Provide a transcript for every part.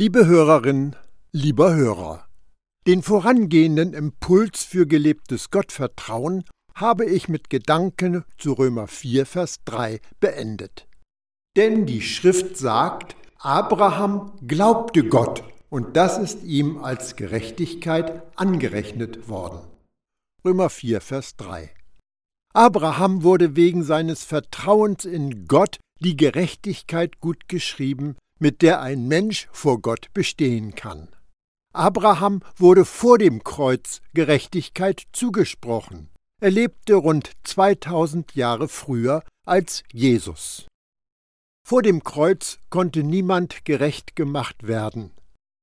Liebe Hörerin, lieber Hörer, den vorangehenden Impuls für gelebtes Gottvertrauen habe ich mit Gedanken zu Römer 4, Vers 3 beendet. Denn die Schrift sagt, Abraham glaubte Gott und das ist ihm als Gerechtigkeit angerechnet worden. Römer 4, Vers 3. Abraham wurde wegen seines Vertrauens in Gott die Gerechtigkeit gut geschrieben, mit der ein Mensch vor Gott bestehen kann. Abraham wurde vor dem Kreuz Gerechtigkeit zugesprochen. Er lebte rund 2000 Jahre früher als Jesus. Vor dem Kreuz konnte niemand gerecht gemacht werden.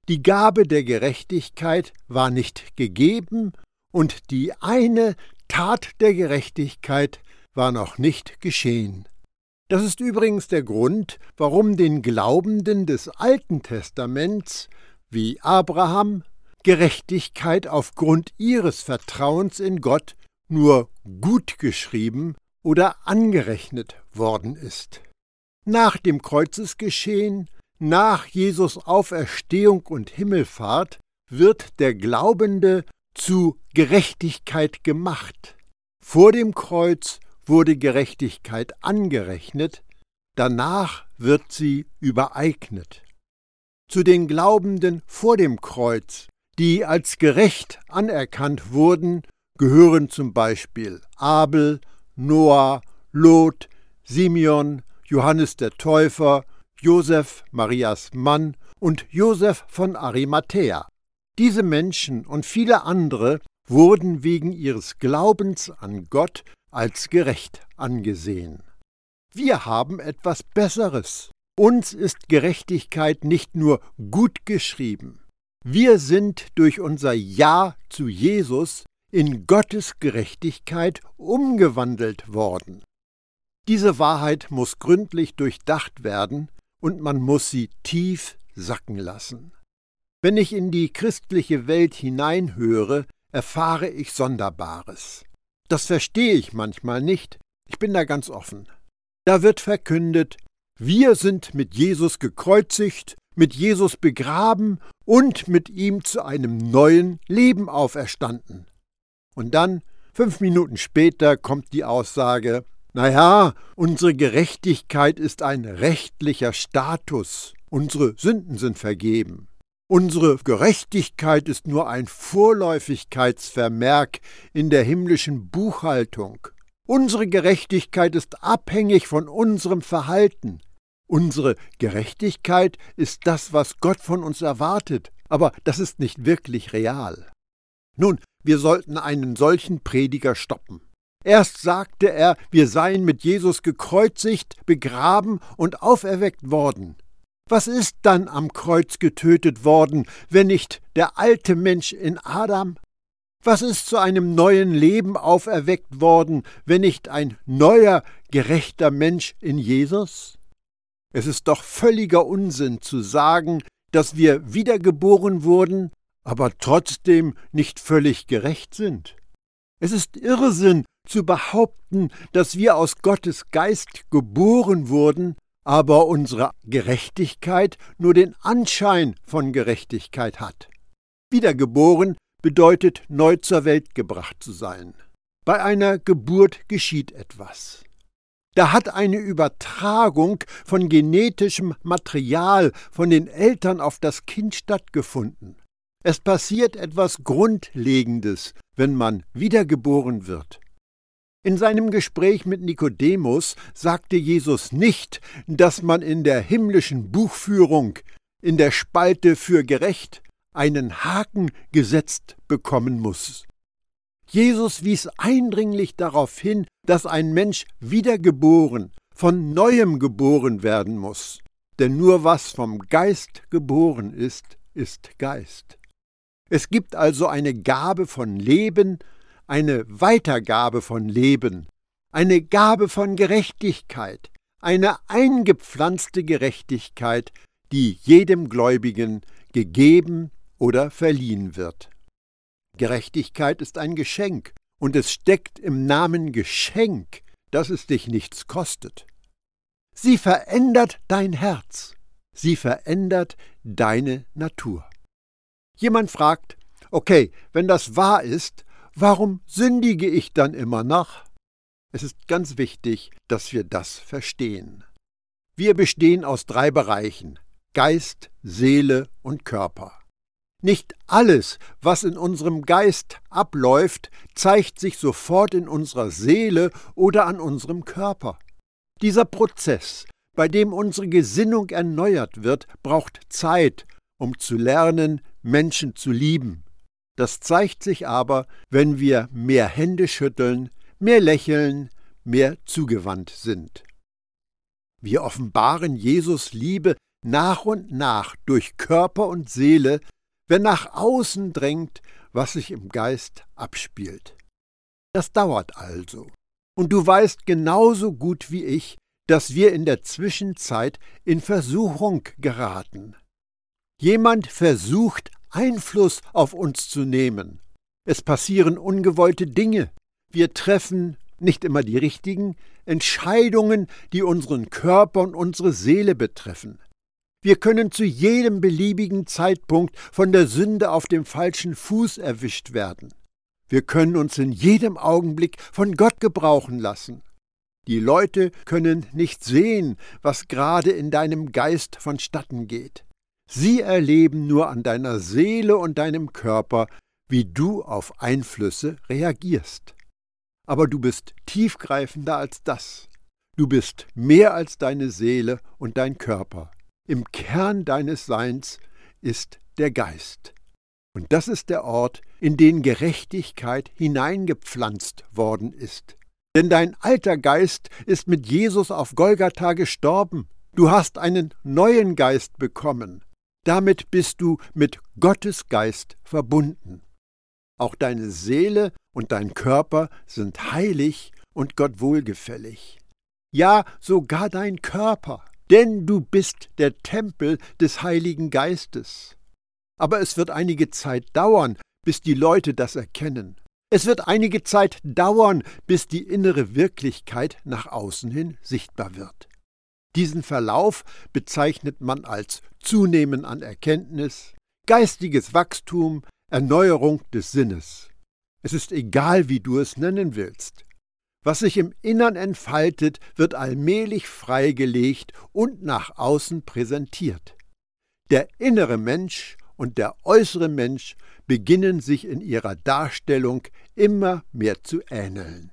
Die Gabe der Gerechtigkeit war nicht gegeben und die eine Tat der Gerechtigkeit war noch nicht geschehen. Das ist übrigens der Grund, warum den Glaubenden des Alten Testaments wie Abraham Gerechtigkeit aufgrund ihres Vertrauens in Gott nur gut geschrieben oder angerechnet worden ist. Nach dem Kreuzesgeschehen, nach Jesus Auferstehung und Himmelfahrt wird der Glaubende zu Gerechtigkeit gemacht. Vor dem Kreuz wurde Gerechtigkeit angerechnet, danach wird sie übereignet. Zu den Glaubenden vor dem Kreuz, die als gerecht anerkannt wurden, gehören zum Beispiel Abel, Noah, Lot, Simeon, Johannes der Täufer, Josef, Marias Mann und Josef von Arimathäa. Diese Menschen und viele andere wurden wegen ihres Glaubens an Gott als gerecht angesehen. Wir haben etwas Besseres. Uns ist Gerechtigkeit nicht nur gut geschrieben. Wir sind durch unser Ja zu Jesus in Gottes Gerechtigkeit umgewandelt worden. Diese Wahrheit muss gründlich durchdacht werden und man muss sie tief sacken lassen. Wenn ich in die christliche Welt hineinhöre, erfahre ich Sonderbares. Das verstehe ich manchmal nicht, ich bin da ganz offen. Da wird verkündet, wir sind mit Jesus gekreuzigt, mit Jesus begraben und mit ihm zu einem neuen Leben auferstanden. Und dann, fünf Minuten später, kommt die Aussage, naja, unsere Gerechtigkeit ist ein rechtlicher Status, unsere Sünden sind vergeben. Unsere Gerechtigkeit ist nur ein Vorläufigkeitsvermerk in der himmlischen Buchhaltung. Unsere Gerechtigkeit ist abhängig von unserem Verhalten. Unsere Gerechtigkeit ist das, was Gott von uns erwartet, aber das ist nicht wirklich real. Nun, wir sollten einen solchen Prediger stoppen. Erst sagte er, wir seien mit Jesus gekreuzigt, begraben und auferweckt worden. Was ist dann am Kreuz getötet worden, wenn nicht der alte Mensch in Adam? Was ist zu einem neuen Leben auferweckt worden, wenn nicht ein neuer, gerechter Mensch in Jesus? Es ist doch völliger Unsinn zu sagen, dass wir wiedergeboren wurden, aber trotzdem nicht völlig gerecht sind. Es ist Irrsinn zu behaupten, dass wir aus Gottes Geist geboren wurden, aber unsere Gerechtigkeit nur den Anschein von Gerechtigkeit hat. Wiedergeboren bedeutet neu zur Welt gebracht zu sein. Bei einer Geburt geschieht etwas. Da hat eine Übertragung von genetischem Material von den Eltern auf das Kind stattgefunden. Es passiert etwas Grundlegendes, wenn man wiedergeboren wird. In seinem Gespräch mit Nikodemus sagte Jesus nicht, dass man in der himmlischen Buchführung in der Spalte für gerecht einen Haken gesetzt bekommen muss. Jesus wies eindringlich darauf hin, dass ein Mensch wiedergeboren, von neuem geboren werden muss. Denn nur was vom Geist geboren ist, ist Geist. Es gibt also eine Gabe von Leben eine Weitergabe von Leben, eine Gabe von Gerechtigkeit, eine eingepflanzte Gerechtigkeit, die jedem Gläubigen gegeben oder verliehen wird. Gerechtigkeit ist ein Geschenk, und es steckt im Namen Geschenk, dass es dich nichts kostet. Sie verändert dein Herz. Sie verändert deine Natur. Jemand fragt, okay, wenn das wahr ist, warum sündige ich dann immer noch? Es ist ganz wichtig, dass wir das verstehen. Wir bestehen aus drei Bereichen Geist, Seele und Körper. Nicht alles, was in unserem Geist abläuft, zeigt sich sofort in unserer Seele oder an unserem Körper. Dieser Prozess, bei dem unsere Gesinnung erneuert wird, braucht Zeit, um zu lernen, Menschen zu lieben. Das zeigt sich aber, wenn wir mehr Hände schütteln, mehr lächeln, mehr zugewandt sind. Wir offenbaren Jesus Liebe nach und nach durch Körper und Seele, wenn nach außen drängt, was sich im Geist abspielt. Das dauert also. Und du weißt genauso gut wie ich, dass wir in der Zwischenzeit in Versuchung geraten. Jemand versucht, Einfluss auf uns zu nehmen. Es passieren ungewollte Dinge. Wir treffen nicht immer die richtigen Entscheidungen, die unseren Körper und unsere Seele betreffen. Wir können zu jedem beliebigen Zeitpunkt von der Sünde auf dem falschen Fuß erwischt werden. Wir können uns in jedem Augenblick von Gott gebrauchen lassen. Die Leute können nicht sehen, was gerade in deinem Geist vonstatten geht. Sie erleben nur an deiner Seele und deinem Körper, wie du auf Einflüsse reagierst. Aber du bist tiefgreifender als das. Du bist mehr als deine Seele und dein Körper. Im Kern deines Seins ist der Geist. Und das ist der Ort, in den Gerechtigkeit hineingepflanzt worden ist. Denn dein alter Geist ist mit Jesus auf Golgatha gestorben. Du hast einen neuen Geist bekommen. Damit bist du mit Gottes Geist verbunden. Auch deine Seele und dein Körper sind heilig und Gott wohlgefällig. Ja, sogar dein Körper, denn du bist der Tempel des Heiligen Geistes. Aber es wird einige Zeit dauern, bis die Leute das erkennen. Es wird einige Zeit dauern, bis die innere Wirklichkeit nach außen hin sichtbar wird. Diesen Verlauf bezeichnet man als Zunehmen an Erkenntnis, geistiges Wachstum, Erneuerung des Sinnes. Es ist egal, wie du es nennen willst. Was sich im Innern entfaltet, wird allmählich freigelegt und nach außen präsentiert. Der innere Mensch und der äußere Mensch beginnen sich in ihrer Darstellung immer mehr zu ähneln.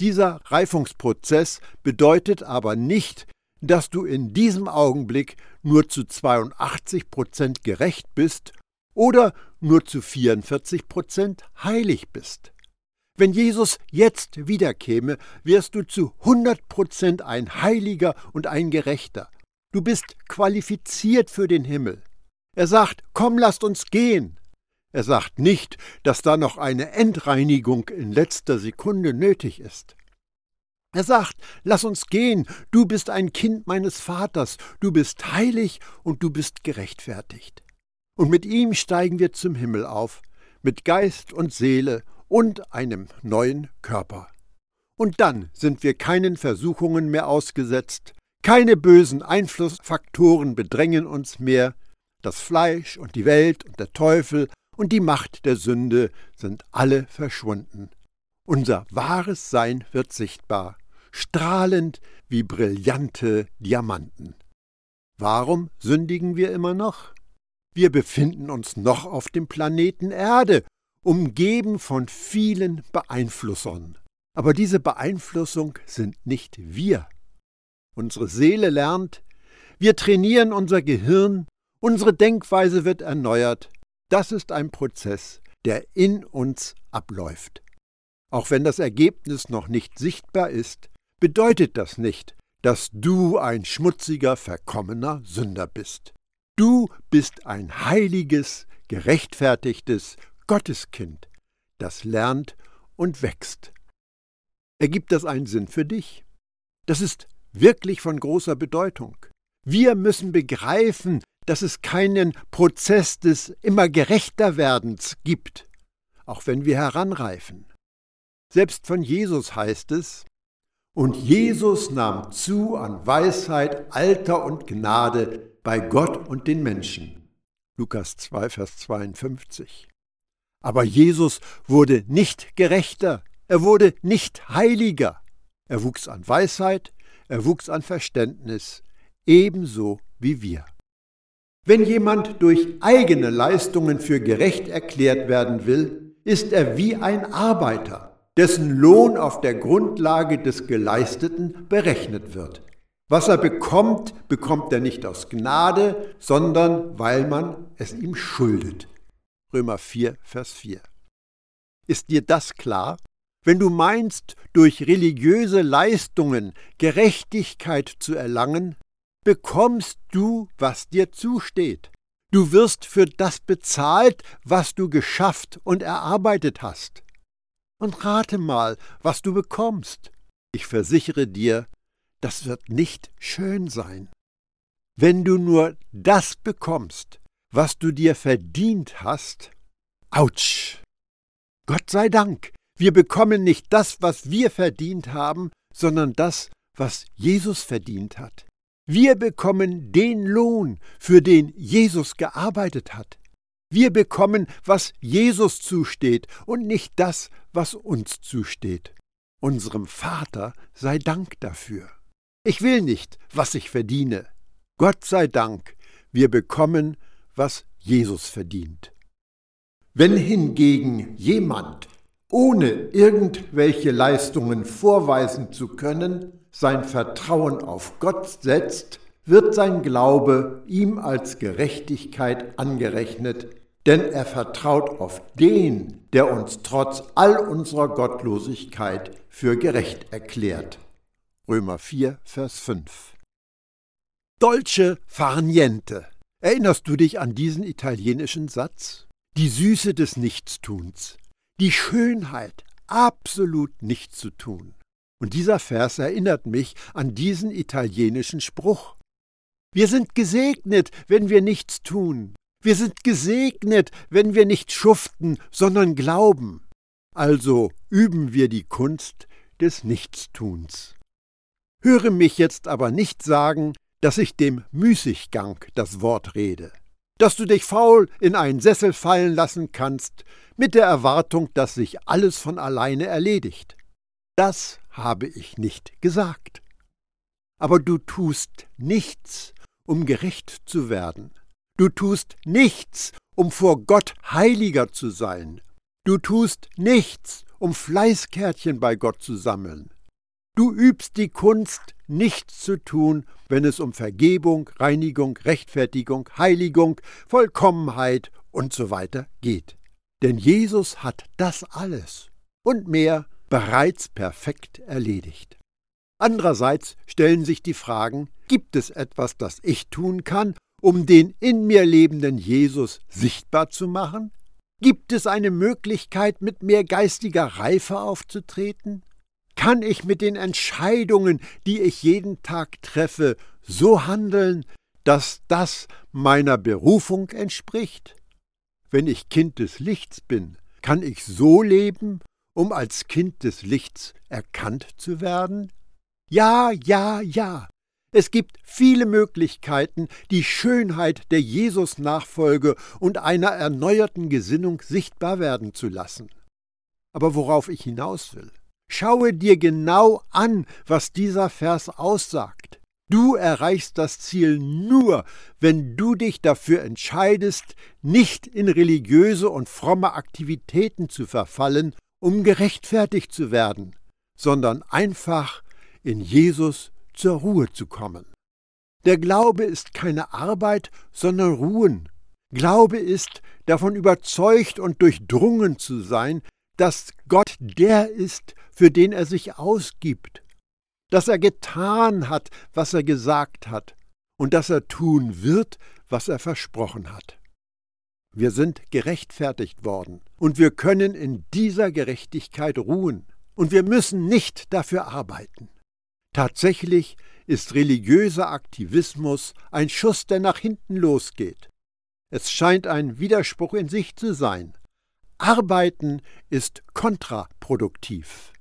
Dieser Reifungsprozess bedeutet aber nicht, dass du in diesem Augenblick nur zu 82 Prozent gerecht bist oder nur zu 44 Prozent heilig bist. Wenn Jesus jetzt wiederkäme, wärst du zu 100 Prozent ein Heiliger und ein Gerechter. Du bist qualifiziert für den Himmel. Er sagt, komm, lasst uns gehen. Er sagt nicht, dass da noch eine Endreinigung in letzter Sekunde nötig ist. Er sagt, lass uns gehen, du bist ein Kind meines Vaters, du bist heilig und du bist gerechtfertigt. Und mit ihm steigen wir zum Himmel auf, mit Geist und Seele und einem neuen Körper. Und dann sind wir keinen Versuchungen mehr ausgesetzt, keine bösen Einflussfaktoren bedrängen uns mehr, das Fleisch und die Welt und der Teufel und die Macht der Sünde sind alle verschwunden. Unser wahres Sein wird sichtbar, strahlend wie brillante Diamanten. Warum sündigen wir immer noch? Wir befinden uns noch auf dem Planeten Erde, umgeben von vielen Beeinflussern. Aber diese Beeinflussung sind nicht wir. Unsere Seele lernt, wir trainieren unser Gehirn, unsere Denkweise wird erneuert. Das ist ein Prozess, der in uns abläuft. Auch wenn das Ergebnis noch nicht sichtbar ist, bedeutet das nicht, dass du ein schmutziger, verkommener Sünder bist. Du bist ein heiliges, gerechtfertigtes Gotteskind, das lernt und wächst. Ergibt das einen Sinn für dich? Das ist wirklich von großer Bedeutung. Wir müssen begreifen, dass es keinen Prozess des immer gerechter Werdens gibt, auch wenn wir heranreifen. Selbst von Jesus heißt es, und Jesus nahm zu an Weisheit, Alter und Gnade, bei Gott und den Menschen. Lukas 2, Vers 52. Aber Jesus wurde nicht gerechter, er wurde nicht heiliger. Er wuchs an Weisheit, er wuchs an Verständnis, ebenso wie wir. Wenn jemand durch eigene Leistungen für gerecht erklärt werden will, ist er wie ein Arbeiter, dessen Lohn auf der Grundlage des Geleisteten berechnet wird. Was er bekommt, bekommt er nicht aus Gnade, sondern weil man es ihm schuldet. Römer 4, Vers 4. Ist dir das klar? Wenn du meinst, durch religiöse Leistungen Gerechtigkeit zu erlangen, bekommst du, was dir zusteht. Du wirst für das bezahlt, was du geschafft und erarbeitet hast. Und rate mal, was du bekommst. Ich versichere dir, das wird nicht schön sein. Wenn du nur das bekommst, was du dir verdient hast, ouch! Gott sei Dank, wir bekommen nicht das, was wir verdient haben, sondern das, was Jesus verdient hat. Wir bekommen den Lohn, für den Jesus gearbeitet hat. Wir bekommen, was Jesus zusteht und nicht das, was uns zusteht. Unserem Vater sei Dank dafür. Ich will nicht, was ich verdiene. Gott sei Dank, wir bekommen, was Jesus verdient. Wenn hingegen jemand ohne irgendwelche Leistungen vorweisen zu können, sein Vertrauen auf Gott setzt, wird sein Glaube ihm als Gerechtigkeit angerechnet, denn er vertraut auf den, der uns trotz all unserer Gottlosigkeit für gerecht erklärt. Römer 4, Vers 5. Dolce far niente. Erinnerst du dich an diesen italienischen Satz? Die Süße des Nichtstuns die Schönheit, absolut nichts zu tun. Und dieser Vers erinnert mich an diesen italienischen Spruch. Wir sind gesegnet, wenn wir nichts tun. Wir sind gesegnet, wenn wir nicht schuften, sondern glauben. Also üben wir die Kunst des Nichtstuns. Höre mich jetzt aber nicht sagen, dass ich dem Müßiggang das Wort rede dass du dich faul in einen Sessel fallen lassen kannst, mit der Erwartung, dass sich alles von alleine erledigt. Das habe ich nicht gesagt. Aber du tust nichts, um gerecht zu werden. Du tust nichts, um vor Gott heiliger zu sein. Du tust nichts, um Fleißkärtchen bei Gott zu sammeln. Du übst die Kunst, nichts zu tun, wenn es um Vergebung, Reinigung, Rechtfertigung, Heiligung, Vollkommenheit und so weiter geht. Denn Jesus hat das alles und mehr bereits perfekt erledigt. Andererseits stellen sich die Fragen, gibt es etwas, das ich tun kann, um den in mir lebenden Jesus sichtbar zu machen? Gibt es eine Möglichkeit, mit mehr geistiger Reife aufzutreten? Kann ich mit den Entscheidungen, die ich jeden Tag treffe, so handeln, dass das meiner Berufung entspricht? Wenn ich Kind des Lichts bin, kann ich so leben, um als Kind des Lichts erkannt zu werden? Ja, ja, ja. Es gibt viele Möglichkeiten, die Schönheit der Jesus-Nachfolge und einer erneuerten Gesinnung sichtbar werden zu lassen. Aber worauf ich hinaus will, Schaue dir genau an, was dieser Vers aussagt. Du erreichst das Ziel nur, wenn du dich dafür entscheidest, nicht in religiöse und fromme Aktivitäten zu verfallen, um gerechtfertigt zu werden, sondern einfach in Jesus zur Ruhe zu kommen. Der Glaube ist keine Arbeit, sondern Ruhen. Glaube ist, davon überzeugt und durchdrungen zu sein, dass Gott der ist, für den er sich ausgibt, dass er getan hat, was er gesagt hat und dass er tun wird, was er versprochen hat. Wir sind gerechtfertigt worden und wir können in dieser Gerechtigkeit ruhen und wir müssen nicht dafür arbeiten. Tatsächlich ist religiöser Aktivismus ein Schuss, der nach hinten losgeht. Es scheint ein Widerspruch in sich zu sein, Arbeiten ist kontraproduktiv.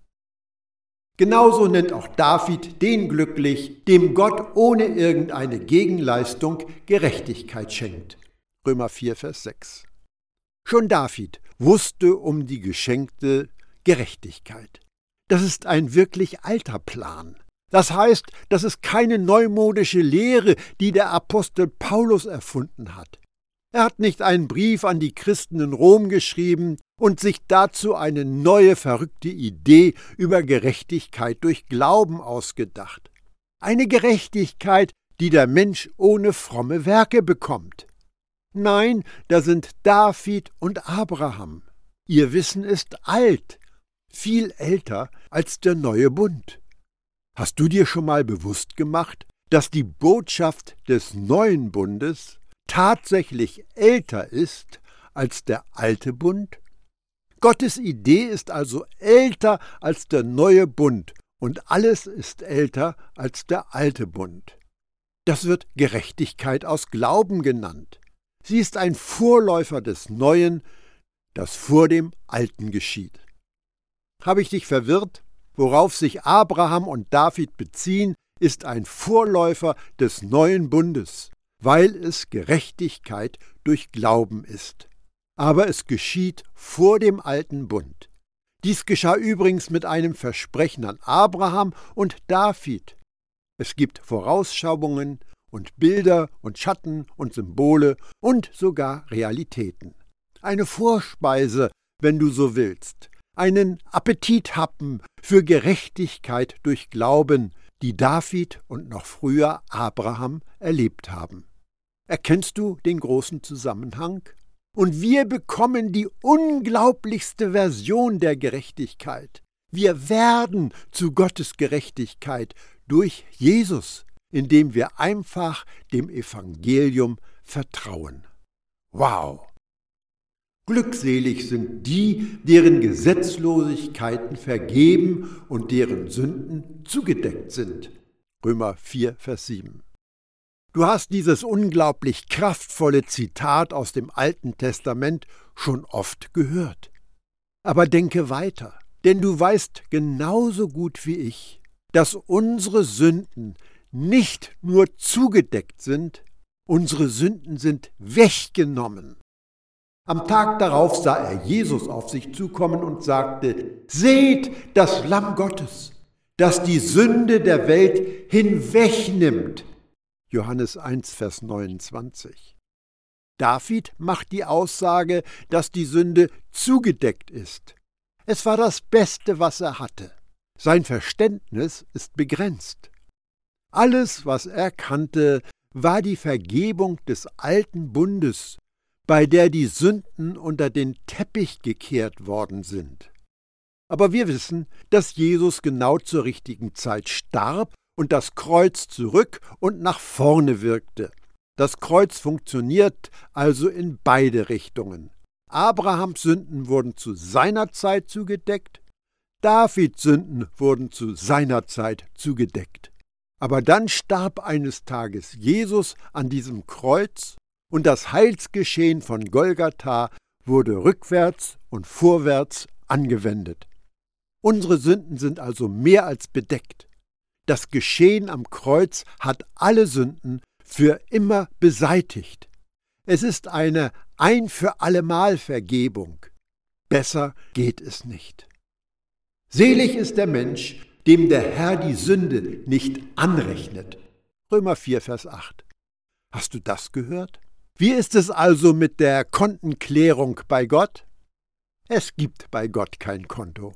Genauso nennt auch David den glücklich, dem Gott ohne irgendeine Gegenleistung Gerechtigkeit schenkt. Römer 4, Vers 6. Schon David wusste um die geschenkte Gerechtigkeit. Das ist ein wirklich alter Plan. Das heißt, das ist keine neumodische Lehre, die der Apostel Paulus erfunden hat. Er hat nicht einen Brief an die Christen in Rom geschrieben und sich dazu eine neue verrückte Idee über Gerechtigkeit durch Glauben ausgedacht. Eine Gerechtigkeit, die der Mensch ohne fromme Werke bekommt. Nein, da sind David und Abraham. Ihr Wissen ist alt, viel älter als der neue Bund. Hast du dir schon mal bewusst gemacht, dass die Botschaft des neuen Bundes tatsächlich älter ist als der alte Bund? Gottes Idee ist also älter als der neue Bund und alles ist älter als der alte Bund. Das wird Gerechtigkeit aus Glauben genannt. Sie ist ein Vorläufer des Neuen, das vor dem Alten geschieht. Habe ich dich verwirrt? Worauf sich Abraham und David beziehen, ist ein Vorläufer des neuen Bundes weil es Gerechtigkeit durch Glauben ist. Aber es geschieht vor dem alten Bund. Dies geschah übrigens mit einem Versprechen an Abraham und David. Es gibt Vorausschauungen und Bilder und Schatten und Symbole und sogar Realitäten. Eine Vorspeise, wenn du so willst, einen Appetithappen für Gerechtigkeit durch Glauben, die David und noch früher Abraham erlebt haben. Erkennst du den großen Zusammenhang? Und wir bekommen die unglaublichste Version der Gerechtigkeit. Wir werden zu Gottes Gerechtigkeit durch Jesus, indem wir einfach dem Evangelium vertrauen. Wow! Glückselig sind die, deren Gesetzlosigkeiten vergeben und deren Sünden zugedeckt sind. Römer 4, Vers 7. Du hast dieses unglaublich kraftvolle Zitat aus dem Alten Testament schon oft gehört. Aber denke weiter, denn du weißt genauso gut wie ich, dass unsere Sünden nicht nur zugedeckt sind, unsere Sünden sind weggenommen. Am Tag darauf sah er Jesus auf sich zukommen und sagte, Seht das Lamm Gottes, das die Sünde der Welt hinwegnimmt. Johannes 1, Vers 29. David macht die Aussage, dass die Sünde zugedeckt ist. Es war das Beste, was er hatte. Sein Verständnis ist begrenzt. Alles, was er kannte, war die Vergebung des alten Bundes, bei der die Sünden unter den Teppich gekehrt worden sind. Aber wir wissen, dass Jesus genau zur richtigen Zeit starb und das Kreuz zurück und nach vorne wirkte. Das Kreuz funktioniert also in beide Richtungen. Abrahams Sünden wurden zu seiner Zeit zugedeckt, Davids Sünden wurden zu seiner Zeit zugedeckt. Aber dann starb eines Tages Jesus an diesem Kreuz und das Heilsgeschehen von Golgatha wurde rückwärts und vorwärts angewendet. Unsere Sünden sind also mehr als bedeckt. Das Geschehen am Kreuz hat alle Sünden für immer beseitigt. Es ist eine ein für allemal Vergebung. Besser geht es nicht. Selig ist der Mensch, dem der Herr die Sünde nicht anrechnet. Römer 4, Vers 8. Hast du das gehört? Wie ist es also mit der Kontenklärung bei Gott? Es gibt bei Gott kein Konto.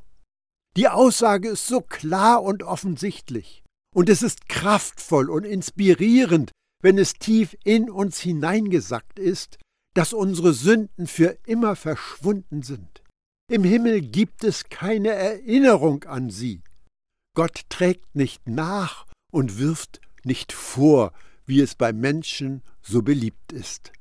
Die Aussage ist so klar und offensichtlich. Und es ist kraftvoll und inspirierend, wenn es tief in uns hineingesackt ist, dass unsere Sünden für immer verschwunden sind. Im Himmel gibt es keine Erinnerung an sie. Gott trägt nicht nach und wirft nicht vor, wie es bei Menschen so beliebt ist.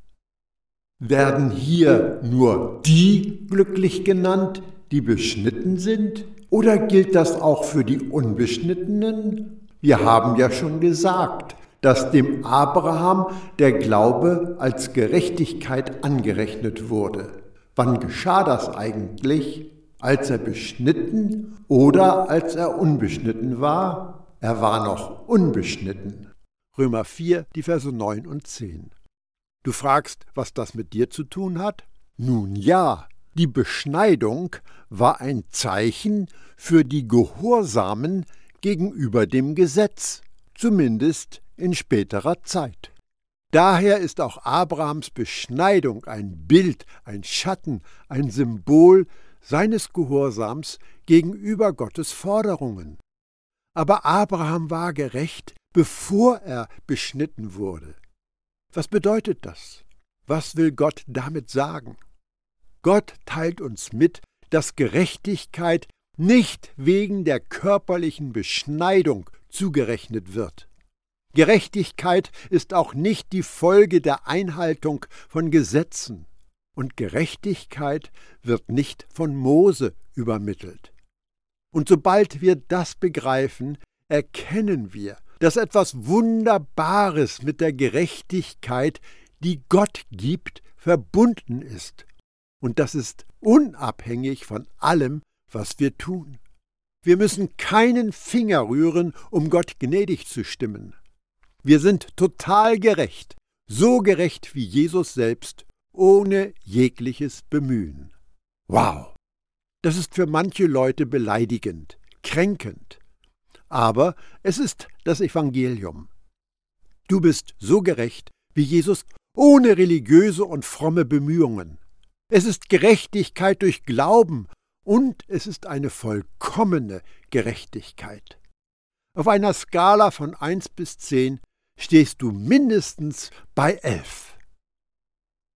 Werden hier nur die glücklich genannt, die beschnitten sind? Oder gilt das auch für die Unbeschnittenen? Wir haben ja schon gesagt, dass dem Abraham der Glaube als Gerechtigkeit angerechnet wurde. Wann geschah das eigentlich? als er beschnitten oder als er unbeschnitten war? Er war noch unbeschnitten. Römer 4, die Verse 9 und 10. Du fragst, was das mit dir zu tun hat? Nun ja, die Beschneidung war ein Zeichen für die Gehorsamen gegenüber dem Gesetz, zumindest in späterer Zeit. Daher ist auch Abrahams Beschneidung ein Bild, ein Schatten, ein Symbol seines Gehorsams gegenüber Gottes Forderungen. Aber Abraham war gerecht, bevor er beschnitten wurde. Was bedeutet das? Was will Gott damit sagen? Gott teilt uns mit, dass Gerechtigkeit nicht wegen der körperlichen Beschneidung zugerechnet wird. Gerechtigkeit ist auch nicht die Folge der Einhaltung von Gesetzen, und Gerechtigkeit wird nicht von Mose übermittelt. Und sobald wir das begreifen, erkennen wir, dass etwas Wunderbares mit der Gerechtigkeit, die Gott gibt, verbunden ist. Und das ist unabhängig von allem, was wir tun. Wir müssen keinen Finger rühren, um Gott gnädig zu stimmen. Wir sind total gerecht, so gerecht wie Jesus selbst, ohne jegliches Bemühen. Wow! Das ist für manche Leute beleidigend, kränkend aber es ist das Evangelium. Du bist so gerecht wie Jesus ohne religiöse und fromme Bemühungen. Es ist Gerechtigkeit durch Glauben und es ist eine vollkommene Gerechtigkeit. Auf einer Skala von 1 bis 10 stehst du mindestens bei 11.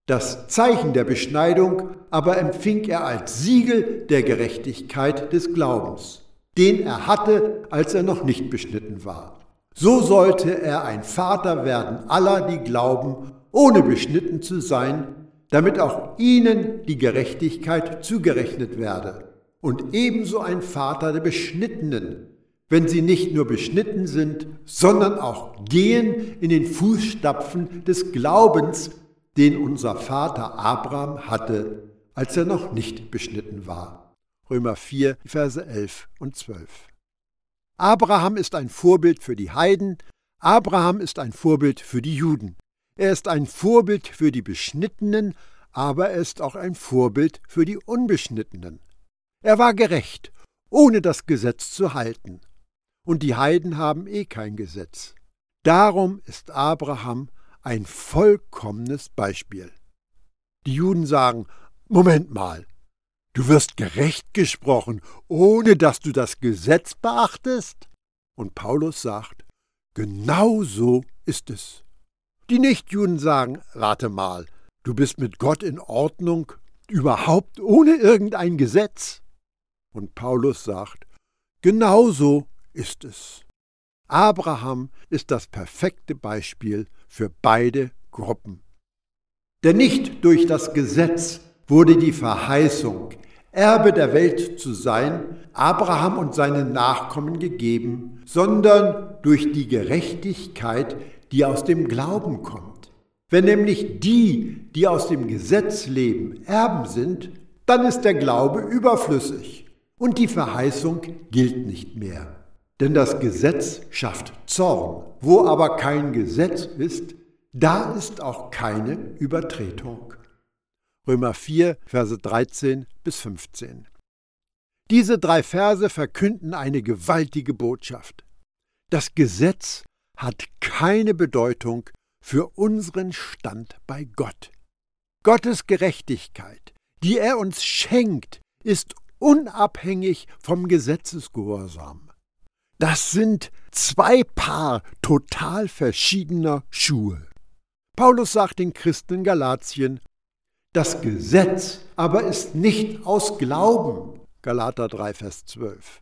Das Zeichen der Beschneidung aber empfing er als Siegel der Gerechtigkeit des Glaubens den er hatte, als er noch nicht beschnitten war. So sollte er ein Vater werden aller, die glauben, ohne beschnitten zu sein, damit auch ihnen die Gerechtigkeit zugerechnet werde, und ebenso ein Vater der Beschnittenen, wenn sie nicht nur beschnitten sind, sondern auch gehen in den Fußstapfen des Glaubens, den unser Vater Abraham hatte, als er noch nicht beschnitten war. Römer 4, Verse 11 und 12. Abraham ist ein Vorbild für die Heiden, Abraham ist ein Vorbild für die Juden. Er ist ein Vorbild für die Beschnittenen, aber er ist auch ein Vorbild für die Unbeschnittenen. Er war gerecht, ohne das Gesetz zu halten. Und die Heiden haben eh kein Gesetz. Darum ist Abraham ein vollkommenes Beispiel. Die Juden sagen, Moment mal, Du wirst gerecht gesprochen, ohne dass du das Gesetz beachtest? Und Paulus sagt, genau so ist es. Die Nichtjuden sagen, warte mal, du bist mit Gott in Ordnung, überhaupt ohne irgendein Gesetz? Und Paulus sagt, genau so ist es. Abraham ist das perfekte Beispiel für beide Gruppen. Denn nicht durch das Gesetz wurde die Verheißung, Erbe der Welt zu sein, Abraham und seinen Nachkommen gegeben, sondern durch die Gerechtigkeit, die aus dem Glauben kommt. Wenn nämlich die, die aus dem Gesetz leben, Erben sind, dann ist der Glaube überflüssig und die Verheißung gilt nicht mehr. Denn das Gesetz schafft Zorn. Wo aber kein Gesetz ist, da ist auch keine Übertretung. Römer 4, Verse 13 bis 15. Diese drei Verse verkünden eine gewaltige Botschaft. Das Gesetz hat keine Bedeutung für unseren Stand bei Gott. Gottes Gerechtigkeit, die er uns schenkt, ist unabhängig vom Gesetzesgehorsam. Das sind zwei Paar total verschiedener Schuhe. Paulus sagt den Christen in Galatien, das Gesetz aber ist nicht aus Glauben. Galater 3, Vers 12.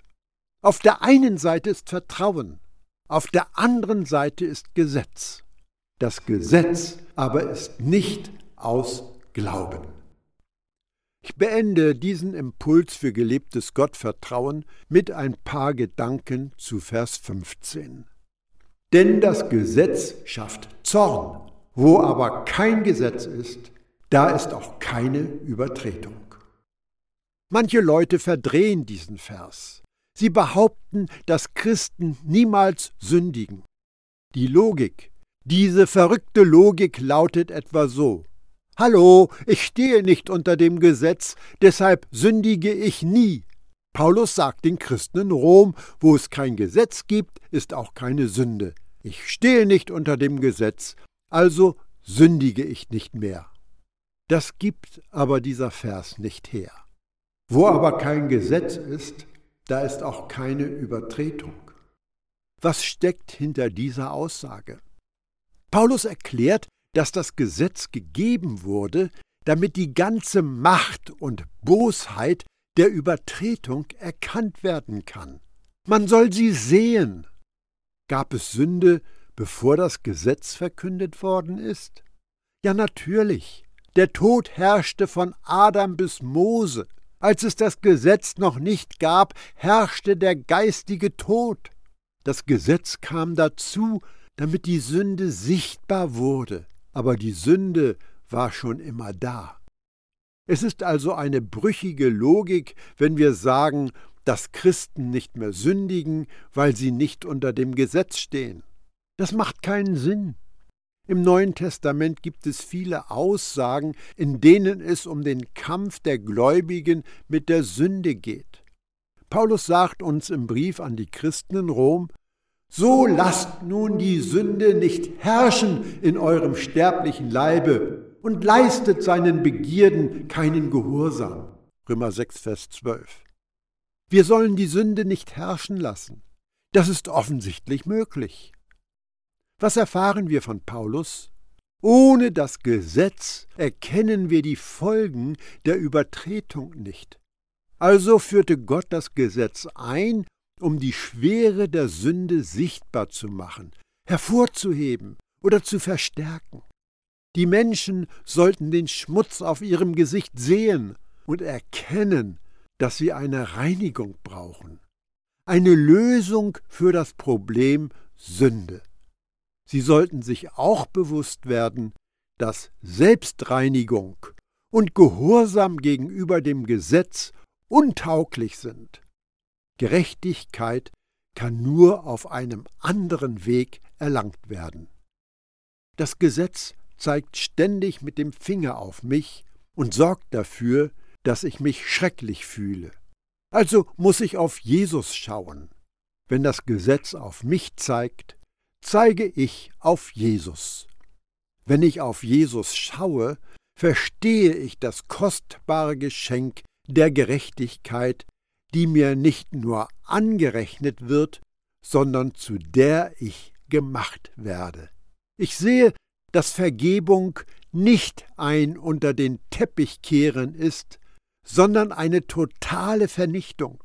Auf der einen Seite ist Vertrauen, auf der anderen Seite ist Gesetz. Das Gesetz aber ist nicht aus Glauben. Ich beende diesen Impuls für gelebtes Gottvertrauen mit ein paar Gedanken zu Vers 15. Denn das Gesetz schafft Zorn, wo aber kein Gesetz ist, da ist auch keine Übertretung. Manche Leute verdrehen diesen Vers. Sie behaupten, dass Christen niemals sündigen. Die Logik, diese verrückte Logik lautet etwa so. Hallo, ich stehe nicht unter dem Gesetz, deshalb sündige ich nie. Paulus sagt den Christen in Rom, wo es kein Gesetz gibt, ist auch keine Sünde. Ich stehe nicht unter dem Gesetz, also sündige ich nicht mehr. Das gibt aber dieser Vers nicht her. Wo aber kein Gesetz ist, da ist auch keine Übertretung. Was steckt hinter dieser Aussage? Paulus erklärt, dass das Gesetz gegeben wurde, damit die ganze Macht und Bosheit der Übertretung erkannt werden kann. Man soll sie sehen. Gab es Sünde, bevor das Gesetz verkündet worden ist? Ja natürlich. Der Tod herrschte von Adam bis Mose. Als es das Gesetz noch nicht gab, herrschte der geistige Tod. Das Gesetz kam dazu, damit die Sünde sichtbar wurde, aber die Sünde war schon immer da. Es ist also eine brüchige Logik, wenn wir sagen, dass Christen nicht mehr sündigen, weil sie nicht unter dem Gesetz stehen. Das macht keinen Sinn. Im Neuen Testament gibt es viele Aussagen, in denen es um den Kampf der Gläubigen mit der Sünde geht. Paulus sagt uns im Brief an die Christen in Rom, so lasst nun die Sünde nicht herrschen in eurem sterblichen Leibe, und leistet seinen Begierden keinen Gehorsam. Römer 6, Vers 12. Wir sollen die Sünde nicht herrschen lassen. Das ist offensichtlich möglich. Was erfahren wir von Paulus? Ohne das Gesetz erkennen wir die Folgen der Übertretung nicht. Also führte Gott das Gesetz ein, um die Schwere der Sünde sichtbar zu machen, hervorzuheben oder zu verstärken. Die Menschen sollten den Schmutz auf ihrem Gesicht sehen und erkennen, dass sie eine Reinigung brauchen, eine Lösung für das Problem Sünde. Sie sollten sich auch bewusst werden, dass Selbstreinigung und Gehorsam gegenüber dem Gesetz untauglich sind. Gerechtigkeit kann nur auf einem anderen Weg erlangt werden. Das Gesetz zeigt ständig mit dem Finger auf mich und sorgt dafür, dass ich mich schrecklich fühle. Also muss ich auf Jesus schauen. Wenn das Gesetz auf mich zeigt, zeige ich auf Jesus. Wenn ich auf Jesus schaue, verstehe ich das kostbare Geschenk der Gerechtigkeit, die mir nicht nur angerechnet wird, sondern zu der ich gemacht werde. Ich sehe dass Vergebung nicht ein unter den Teppich kehren ist, sondern eine totale Vernichtung.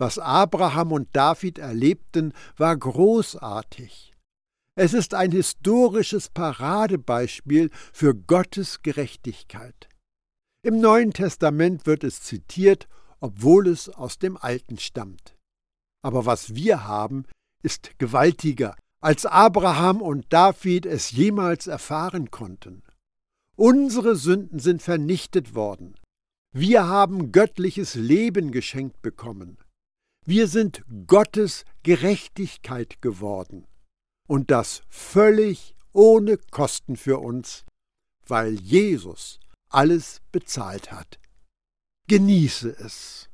Was Abraham und David erlebten, war großartig. Es ist ein historisches Paradebeispiel für Gottes Gerechtigkeit. Im Neuen Testament wird es zitiert, obwohl es aus dem Alten stammt. Aber was wir haben, ist gewaltiger, als Abraham und David es jemals erfahren konnten. Unsere Sünden sind vernichtet worden. Wir haben göttliches Leben geschenkt bekommen. Wir sind Gottes Gerechtigkeit geworden. Und das völlig ohne Kosten für uns, weil Jesus alles bezahlt hat. Genieße es.